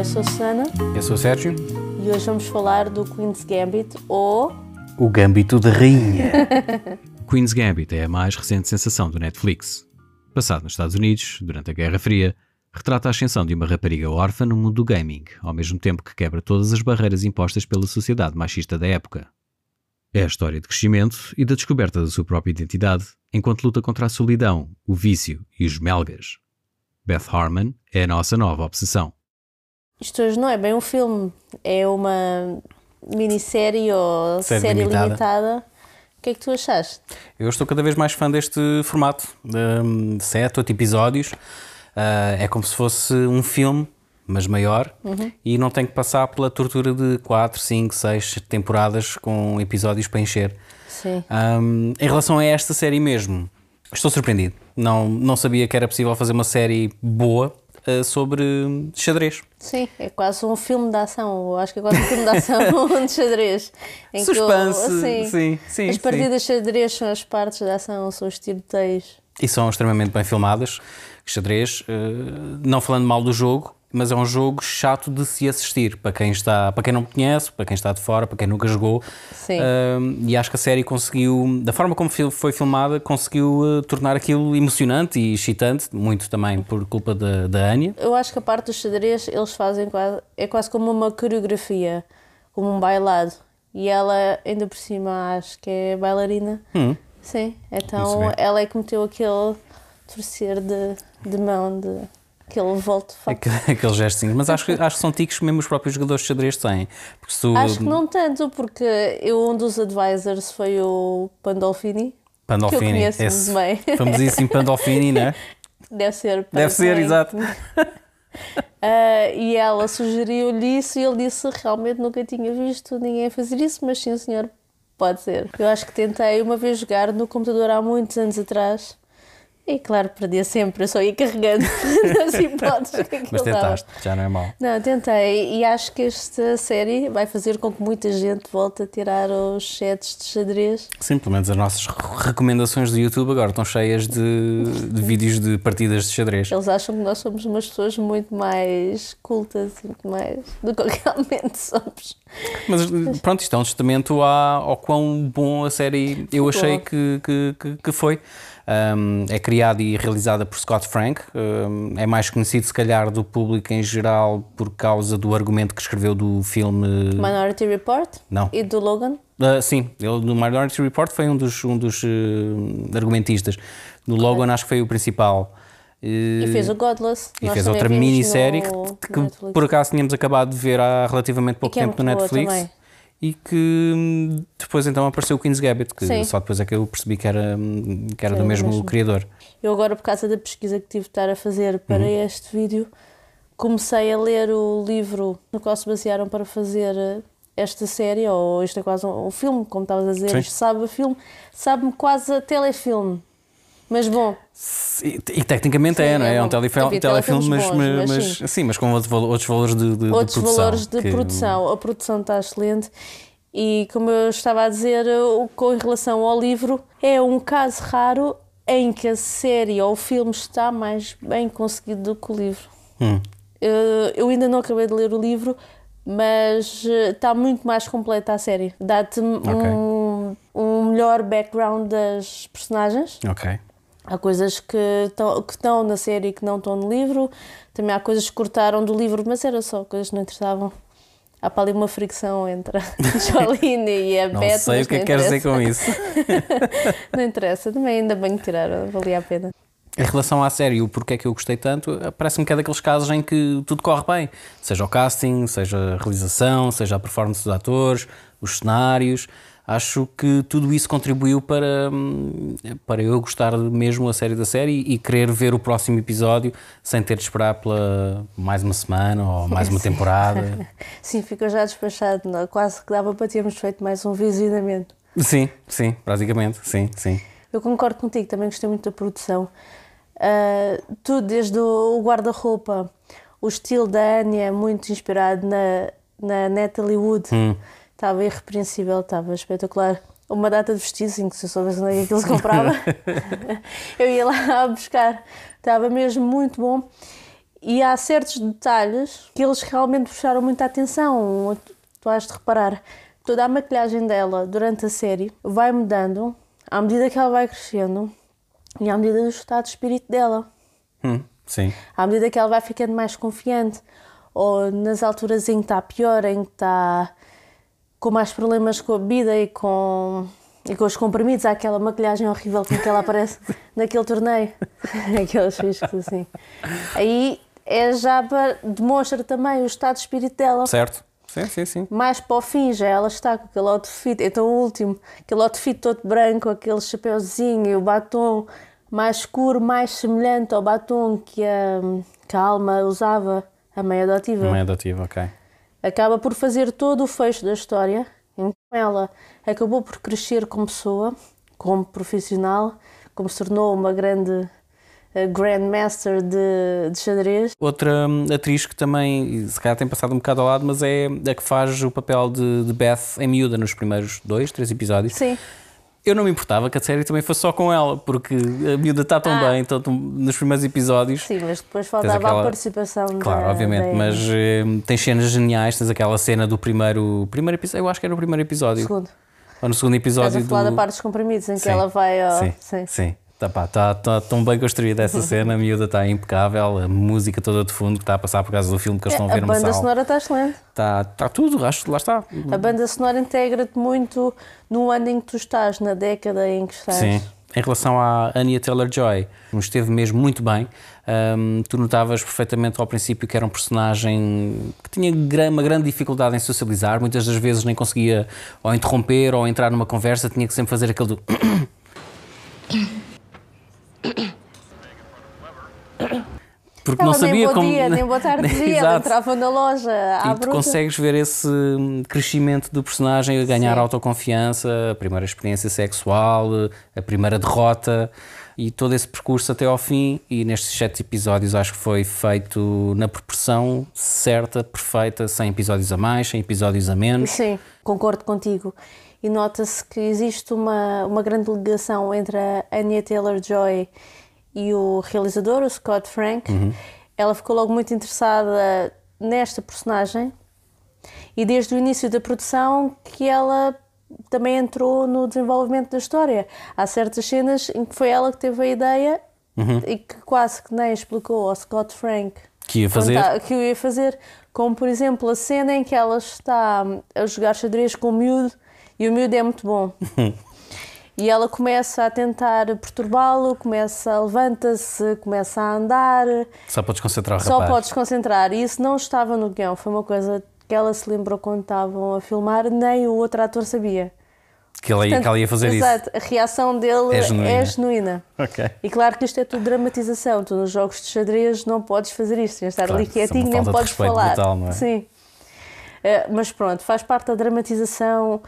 eu sou a Susana Eu sou o Sérgio. e hoje vamos falar do Queen's Gambit ou O Gambito de Rainha. Queen's Gambit é a mais recente sensação do Netflix. Passado nos Estados Unidos, durante a Guerra Fria, retrata a ascensão de uma rapariga órfã no mundo do gaming, ao mesmo tempo que quebra todas as barreiras impostas pela sociedade machista da época. É a história de crescimento e da descoberta da sua própria identidade, enquanto luta contra a solidão, o vício e os melgas. Beth Harmon é a nossa nova obsessão. Isto hoje não é bem um filme, é uma minissérie ou Série série, limitada. limitada. O que é que tu achaste? Eu estou cada vez mais fã deste formato de, sete, oito episódios. Ah, é como se fosse um filme, mas maior, e não tem que passar pela tortura de quatro, cinco, seis temporadas com episódios para encher. Sim. Ahm, em relação a esta série mesmo, estou surpreendido. Não, não sabia que era possível fazer uma série boa ah, sobre xadrez. Sim, é quase um filme de ação. Eu acho que é quase um filme de ação de xadrez. Em que o- Suspense, assim, sim, sim, As partidas de xadrez são as partes da ação, são os tiroteios. e são extremamente bem filmadas. Xadrez, eh, não falando mal do jogo, mas é um jogo chato de se assistir para quem está, para quem não conhece, para quem está de fora, para quem nunca jogou. Sim. Um, e acho que a série conseguiu, da forma como foi filmada, conseguiu eh, tornar aquilo emocionante e excitante, muito também por culpa da, da Anya. Eu acho que a parte do xadrez eles fazem quase, é quase como uma coreografia, como um bailado. E ela, ainda por cima, acho que é bailarina. Hum. Sim, então ela é que meteu aquele torcer de, de mão, de, aquele volto. Aquele, gestinho. Mas acho que, acho que são tiques que mesmo os próprios jogadores de xadrez têm. Tu, Acho que não tanto, porque eu, um dos advisors foi o Pandolfini. Pandolfini, que eu conheço esse bem. famosíssimo Pandolfini, não é? Deve ser. Deve ser, bem. exato. Ah, e ela sugeriu-lhe isso e ele disse realmente nunca tinha visto ninguém fazer isso, mas sim, senhor, pode ser. Eu acho que tentei uma vez jogar no computador há muitos anos atrás e, claro, perdia sempre, eu só ia carregando nas hipóteses que Mas dava. tentaste, já não é mau. Não, tentei e acho que esta série vai fazer com que muita gente volte a tirar os sets de xadrez. Sim, pelo menos as nossas recomendações do YouTube agora estão cheias de, de vídeos de partidas de xadrez. Eles acham que nós somos umas pessoas muito mais cultas, muito mais do que realmente somos. Mas pronto, isto é um testamento à- ao quão bom a série eu achei que, que, que, que foi. Um, é criada e realizada por Scott Frank. Um, é mais conhecido, se calhar, do público em geral por causa do argumento que escreveu do filme. Minority Report Não. e do Logan. Ah, sim, ele no Minority Report foi um dos, um dos eh, argumentistas. No Logan, acho que foi o principal. E fez o Godless. E Nós fez outra minissérie que, que por acaso tínhamos acabado de ver há relativamente pouco é tempo no Netflix. E que hum, depois então apareceu o Queen's Gambit, que Sim. só depois é que eu percebi que era, hum, que era do mesmo, mesmo. criador. Eu agora, por causa da pesquisa que tive de estar a fazer para Uhum. este vídeo, comecei a ler o livro no qual se basearam para fazer eh, esta série, ou isto é quase um, um filme, como estavas a dizer, Sim. isto sabe filme, sabe-me quase a telefilme. Mas bom, E, e tecnicamente Sim, é, não é? é É um telefilme, Havia telefilme mas, bons, mas, mas sim. sim, mas com outros, valo- outros valores de, de, outros de produção. valores de que- produção. A produção está excelente. E como eu estava a dizer, com relação ao livro, é um caso raro em que a série ou o filme está mais bem conseguido do que o livro. Hum. Eh, Eu ainda não acabei de ler o livro, mas eh, está muito mais completa a série. Dá-te um, um melhor background das personagens. Ok. Há coisas que estão, que estão na série e que não estão no livro. Também há coisas que cortaram do livro, mas era só coisas que não interessavam. Há para ali uma fricção entre a Jolene e a Não Beth. sei mas o que é não que queres dizer com isso. Não interessa, também ainda bem que tiraram, valia a pena. Em relação à série, o porquê é que eu gostei tanto, parece-me que é daqueles casos em que tudo corre bem. Seja o casting, seja a realização, seja a performance dos atores, os cenários. Acho que tudo isso contribuiu para, hum, para eu gostar mesmo a série da série e querer ver o próximo episódio sem ter de esperar pela mais uma semana ou mais uma temporada. Sim, ficou já despachado, não? quase que dava para termos feito mais um visionamento. Sim, sim, praticamente, sim, sim. Eu concordo contigo, também gostei muito da produção. Ah, tudo, desde o guarda-roupa, o estilo da Anya, é muito inspirado na, na Natalie Wood, estava irrepreensível, estava espetacular. Uma data de vestidos, em que se eu soubesse onde é que aquilo se comprava, eu ia lá buscar. Estava mesmo muito bom. E há certos detalhes que eles realmente puxaram muita atenção. Tu has de reparar, toda a maquilhagem dela durante a série vai mudando à medida que ela vai crescendo e à medida do estado de espírito dela. Hum, sim. À medida que ela vai ficando mais confiante ou nas alturas em que está pior, em que está com mais problemas com a vida e com, e com os comprimidos, há aquela maquilhagem horrível com que ela aparece naquele torneio, aqueles riscos assim. Aí é já para, demonstra também o estado de espírito dela. Certo. Sim, sim, sim. Mais para o fim já ela está com aquele outfit, então o último, aquele outfit todo branco, aquele chapéuzinho e o batom mais escuro, mais semelhante ao batom que a, que a Alma usava, a mãe adotiva. A mãe adotiva, ok. Acaba por fazer todo o fecho da história, que ela acabou por crescer como pessoa, como profissional, como se tornou uma grande Grandmaster de, de xadrez. Outra hum, atriz que também, se calhar tem passado um bocado ao lado, mas é a que faz o papel de, de Beth em miúda nos primeiros dois, três episódios. Sim. Eu não me importava que a série também fosse só com ela, porque a miúda está tão ah. bem nos primeiros episódios. Sim, mas depois faltava aquela... a participação Claro, da, obviamente, da... mas uh, tem cenas geniais. Tens aquela cena do primeiro, primeiro episódio, eu acho que era o primeiro episódio. Segundo. Ou no segundo episódio. Estás a falar do... da parte dos comprimidos, em sim, que ela vai ao... Sim, sim. sim. Tá, pá, tá, tá tão bem construída essa cena, a miúda está impecável, a música toda de fundo que está a passar por causa do filme que eles é, estão a ver A banda sonora está excelente. Está tá tudo, acho lá está. A banda sonora integra-te muito no ano em que tu estás, na década em que estás. Sim. Em relação à Anya Taylor-Joy, esteve mesmo muito bem. Um, tu notavas perfeitamente ao princípio que era um personagem que tinha uma grande dificuldade em socializar, muitas das vezes nem conseguia ou interromper ou entrar numa conversa, tinha que sempre fazer aquele do... Porque ela não sabia nem como. Dia, nem boa tarde dia, ela entrava na loja. À e tu consegues ver esse crescimento do personagem a ganhar Sim. autoconfiança, a primeira experiência sexual, a primeira derrota e todo esse percurso até ao fim. E nestes sete episódios acho que foi feito na proporção certa, perfeita, sem episódios a mais, sem episódios a menos. Sim, concordo contigo. E nota-se que existe uma, uma grande ligação entre a Anya Taylor-Joy e o realizador, o Scott Frank, uhum. ela ficou logo muito interessada nesta personagem e desde o início da produção que ela também entrou no desenvolvimento da história. Há certas cenas em que foi ela que teve a ideia uhum. e que quase que nem explicou ao Scott Frank que ia fazer. Que ia fazer. Como, por exemplo, a cena em que ela está a jogar xadrez com o miúdo e o miúdo é muito bom. E ela começa a tentar perturbá-lo, começa, levanta-se, começa a andar. Só para desconcentrar o Só rapaz. para desconcentrar. E isso não estava no guião, foi uma coisa que ela se lembrou quando estavam a filmar, nem o outro ator sabia. Que ela, Portanto, que ela ia fazer exato, isso. a reação dele é genuína. É genuína. Okay. E claro que isto é tudo dramatização. Tu nos jogos de xadrez não podes fazer isto, tens de estar claro, ali quietinho, nem podes falar. Brutal, não é? Sim. Uh, mas pronto, faz parte da dramatização,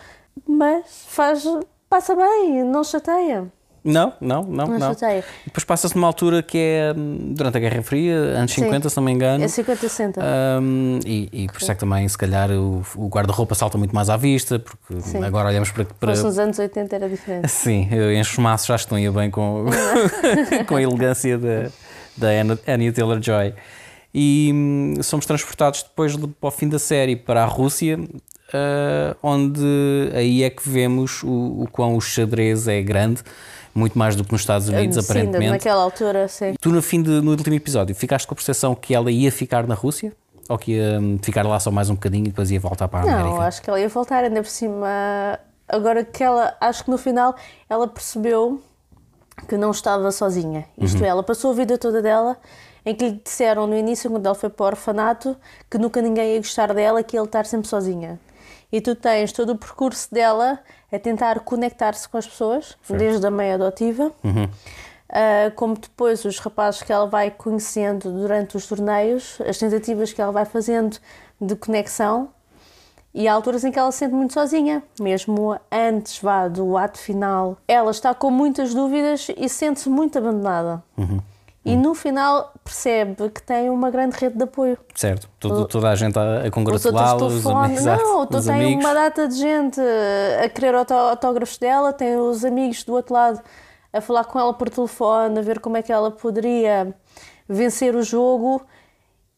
mas faz passa bem, não chateia. Não, não, não. Não, não. chateia. Depois passa-se numa altura que é hum, durante a Guerra Fria, anos Sim. 50, se não me engano. É 50 60. Um, e, e por isso é que também, se calhar, o, o guarda-roupa salta muito mais à vista, porque Sim. agora olhamos para. para... nos anos 80 era diferente. Sim, enche os maços já estão ia bem com, com a elegância da, da Annie Taylor Joy. E hum, somos transportados depois para o fim da série para a Rússia, uh, onde aí é que vemos o, o quão o xadrez é grande, muito mais do que nos Estados Unidos, sim, aparentemente. naquela altura, sim. Tu, no fim de, no último episódio, ficaste com a percepção que ela ia ficar na Rússia? Ou que ia hum, ficar lá só mais um bocadinho e depois ia voltar para a América? Não, acho que ela ia voltar ainda por cima. Agora que ela, acho que no final ela percebeu que não estava sozinha. Isto uhum. é, ela passou a vida toda dela em que lhe disseram no início, quando ela foi para o orfanato, que nunca ninguém ia gostar dela, que ia estar sempre sozinha e tu tens todo o percurso dela a tentar conectar-se com as pessoas, certo. desde a mãe adotiva, uhum. uh, como depois os rapazes que ela vai conhecendo durante os torneios, as tentativas que ela vai fazendo de conexão. E há alturas em que ela se sente muito sozinha, mesmo antes vá, do ato final. Ela está com muitas dúvidas e sente-se muito abandonada. Uhum. E no final percebe que tem uma grande rede de apoio. Certo, Todo, toda a gente a, a congratulá-la, os, amigos. Não, tu tem uma data de gente a querer autógrafos dela, tem os amigos do outro lado a falar com ela por telefone, a ver como é que ela poderia vencer o jogo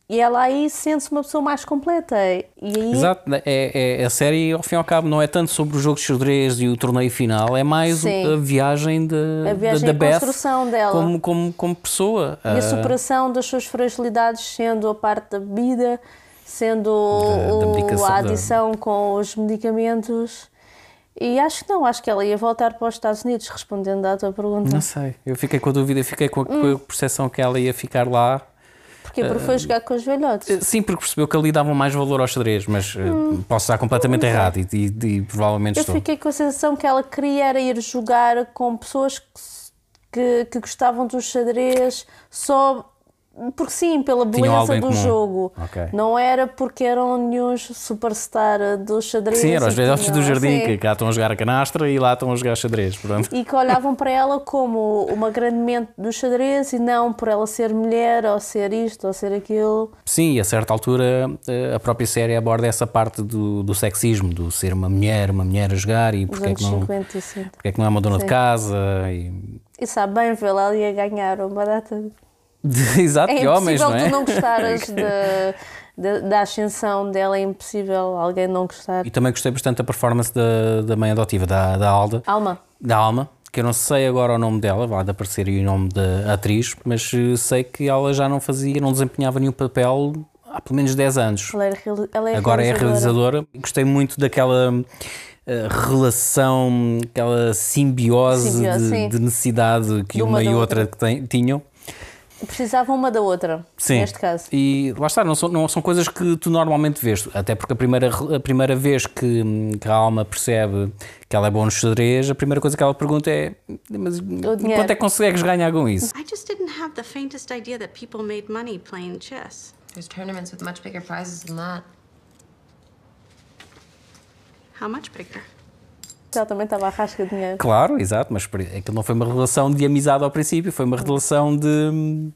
e ela aí sente-se uma pessoa mais completa. E aí, Exato, é, é, a série, ao fim e ao cabo, não é tanto sobre o jogo de xadrez e o torneio final, é mais Sim. a viagem, de, A viagem da, a Beth construção dela. Como, como, como pessoa. E a Ah, superação das suas fragilidades, sendo a parte da bebida, sendo Da- a da- adição com os medicamentos. E acho que não, acho que ela ia voltar para os Estados Unidos, respondendo à tua pergunta. Não sei, eu fiquei com a dúvida, fiquei com a, com Hum. a percepção que ela ia ficar lá. Porquê? Porque foi jogar com os velhotes. Eh, Sim, porque percebeu que ali davam mais valor ao xadrez, mas eh, posso estar completamente errado e, e- e provavelmente Hum. Eu estou. fiquei com a sensação que ela queria era ir jogar com pessoas que, que, que gostavam do xadrez só porque sim, pela beleza do comum. jogo. Ok. Não era porque eram nenhum superstar do xadrez. Sim, eram os velhotes do tinham- jardim sim. que cá estão a jogar a canastra e lá estão a jogar xadrez. Pronto. E que olhavam para ela como uma grande mente do xadrez e não por ela ser mulher ou ser isto ou ser aquilo. Sim, e a certa altura eh, a própria série aborda essa parte do, do sexismo, do ser uma mulher, uma mulher a jogar e porque é, que não, 50 60. porque é que não é uma dona de Sim. casa. E... E sabe bem vê-la ali a ganhar uma data de Exato, É de homens, não é? tu não gostares de- de- da ascensão dela, é impossível alguém não gostar. E também gostei bastante da performance da, da mãe adotiva, da, da Alda. Alma, da Alma, que eu não sei agora o nome dela, vai de aparecer aí o nome da atriz, mas eh, sei que ela já não fazia, não desempenhava nenhum papel há pelo menos 10 anos. ela é, ela é Agora é realizadora. realizadora. Gostei muito daquela eh, relação, aquela simbiose, Simbiose, de, de necessidade que De uma, uma e outra, outra. que tem- tinham. Precisavam uma da outra, Sim. neste caso. E lá está, não são, não são coisas que tu normalmente vês, até porque a primeira, a primeira vez que, que a alma percebe que ela é boa no xadrez, a primeira coisa que ela pergunta é: Mas dinheiro." quanto é que consegues ganhar com isso? I just didn't have the faintest idea that people made money playing chess. There's tournaments with much bigger prizes than that. How much bigger? Ela também estava a rasca de dinheiro. Claro, exato, mas aquilo não foi uma relação de amizade ao princípio, foi uma relação de hum,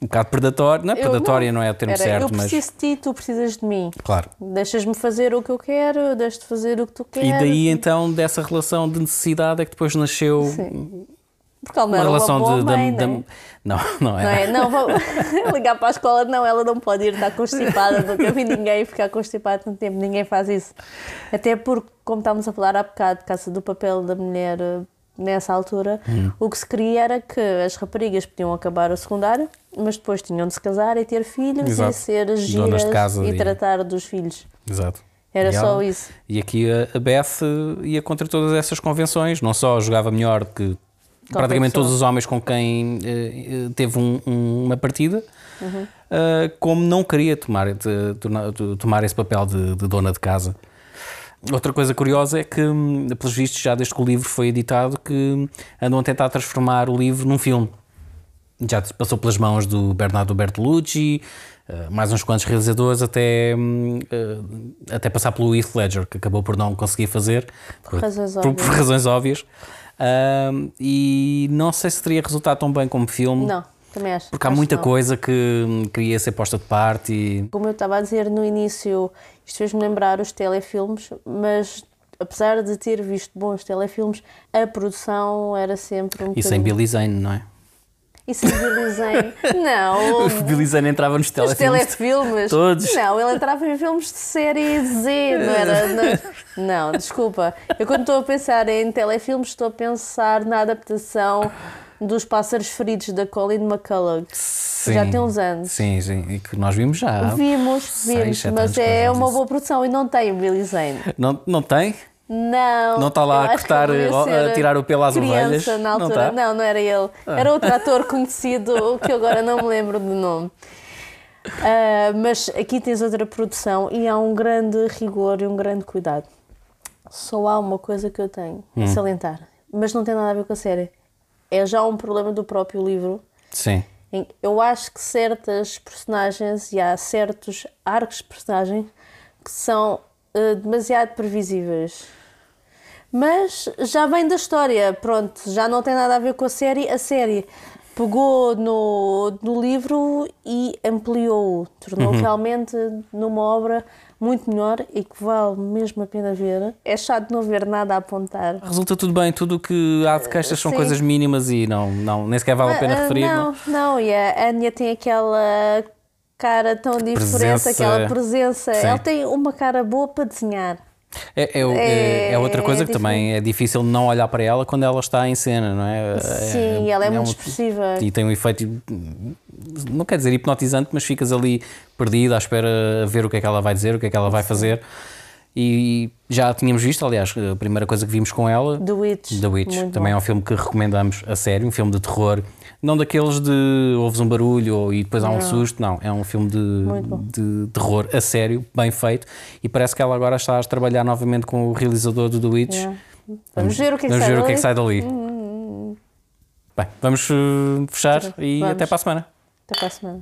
um bocado predatória. Não é Eu predatória, não, é o termo Era, certo, eu mas. preciso de ti, tu precisas de mim. Claro. Deixas-me fazer o que eu quero, eu deixo-te fazer o que tu queres. E daí então, dessa relação de necessidade, é que depois nasceu Sim. Porque ela não uma era relação uma boa de. mãe, de- não é? de- Não, não Não é. Não, vou ligar para a escola, não, ela não pode ir estar constipada, nunca vi ninguém ficar constipado tanto tempo, ninguém faz isso. Até porque, como estávamos a falar há bocado, de caça do papel da mulher eh, nessa altura, Hum. o que se queria era que as raparigas podiam acabar o secundário, mas depois tinham de se casar e ter filhos Exato. e ser de giras e e- tratar dos filhos. Exato. Era E só ela- isso. E aqui a, Beth ia contra todas essas convenções, não só jogava melhor que praticamente todos os homens com quem eh, teve um- um- uma partida, Uhum. eh, como não queria tomar, de- de- tomar esse papel de, de dona de casa. Outra coisa curiosa é que, hum, pelos vistos, já desde que o livro foi editado, que andam a tentar transformar o livro num filme. Já passou pelas mãos do Bernardo Bertolucci, mais uns quantos realizadores, até, hum, eh, até passar pelo Heath Ledger, que acabou por não conseguir fazer, por, razões por- por óbvias. razões óbvias. Ahm, e não sei se teria resultado tão bem como filme, Não, também acho. porque há acho muita não. coisa que hum, queria ser posta de parte. E... Como eu estava a dizer no início, isto fez-me lembrar os telefilmes, mas apesar de ter visto bons telefilmes, a produção era sempre um E sem Billy Zane, não é? E sem Billy Zane? Não. O Billy Zane entrava nos Os telefilmes. telefilmes? Todos. Não, ele entrava em filmes de série Z, não era? Não, não, desculpa. Eu quando estou a pensar em telefilmes, estou a pensar na adaptação dos Pássaros Feridos da Colin McCullough. Sim, Já tem uns anos. Sim, sim, e que nós vimos já. Vimos, seis, vimos, sete mas é uma boa produção e não tem o Billy Zane. Não, não tem? Não. Não está lá a cortar, a tirar o pelo às ovelhas? Na Não altura. está? não, não era ele. Era outro ator conhecido que eu agora não me lembro do nome. Ah, mas aqui tens outra produção e há um grande rigor e um grande cuidado. Só há uma coisa que eu tenho Hum. a salientar, mas não tem nada a ver com a série. É já um problema do próprio livro. Sim. Eu acho que certas personagens e há certos arcos de personagem que são eh, demasiado previsíveis. Mas já vem da história, pronto, já não tem nada a ver com a série. A série pegou no, no livro e ampliou-o, tornou realmente numa obra muito melhor e que vale mesmo a pena ver. É chato não ver nada a apontar. Resulta tudo bem, tudo o que há de queixas são sim. coisas mínimas e não, não, nem sequer vale a pena Ah, referir. Não, não, e a Anya tem aquela cara tão diferente, Presença. aquela presença. Sim. Ele tem uma cara boa para desenhar. É, é, é- é outra É coisa que também é difícil não olhar para ela quando ela está em cena, não é? Sim, ela é muito um- expressiva. E tem um efeito, não quer dizer hipnotizante, mas ficas ali perdido à espera a ver o que é que ela vai dizer, o que é que ela vai fazer. E já tínhamos visto, aliás, a primeira coisa que vimos com ela, The Witch. The Witch, Muito também é bom. um filme que recomendamos a sério, um filme de terror, não daqueles de ouves um barulho e depois há um susto, não, é um filme de, de terror a sério, bem feito, e parece que ela agora está a trabalhar novamente com o realizador do The Witch. Yeah. Vamos ver o que é que Vamos sai ver o que é que dali. sai dali. Bem, vamos uh, fechar e Vamos. até para a semana. Até para a semana.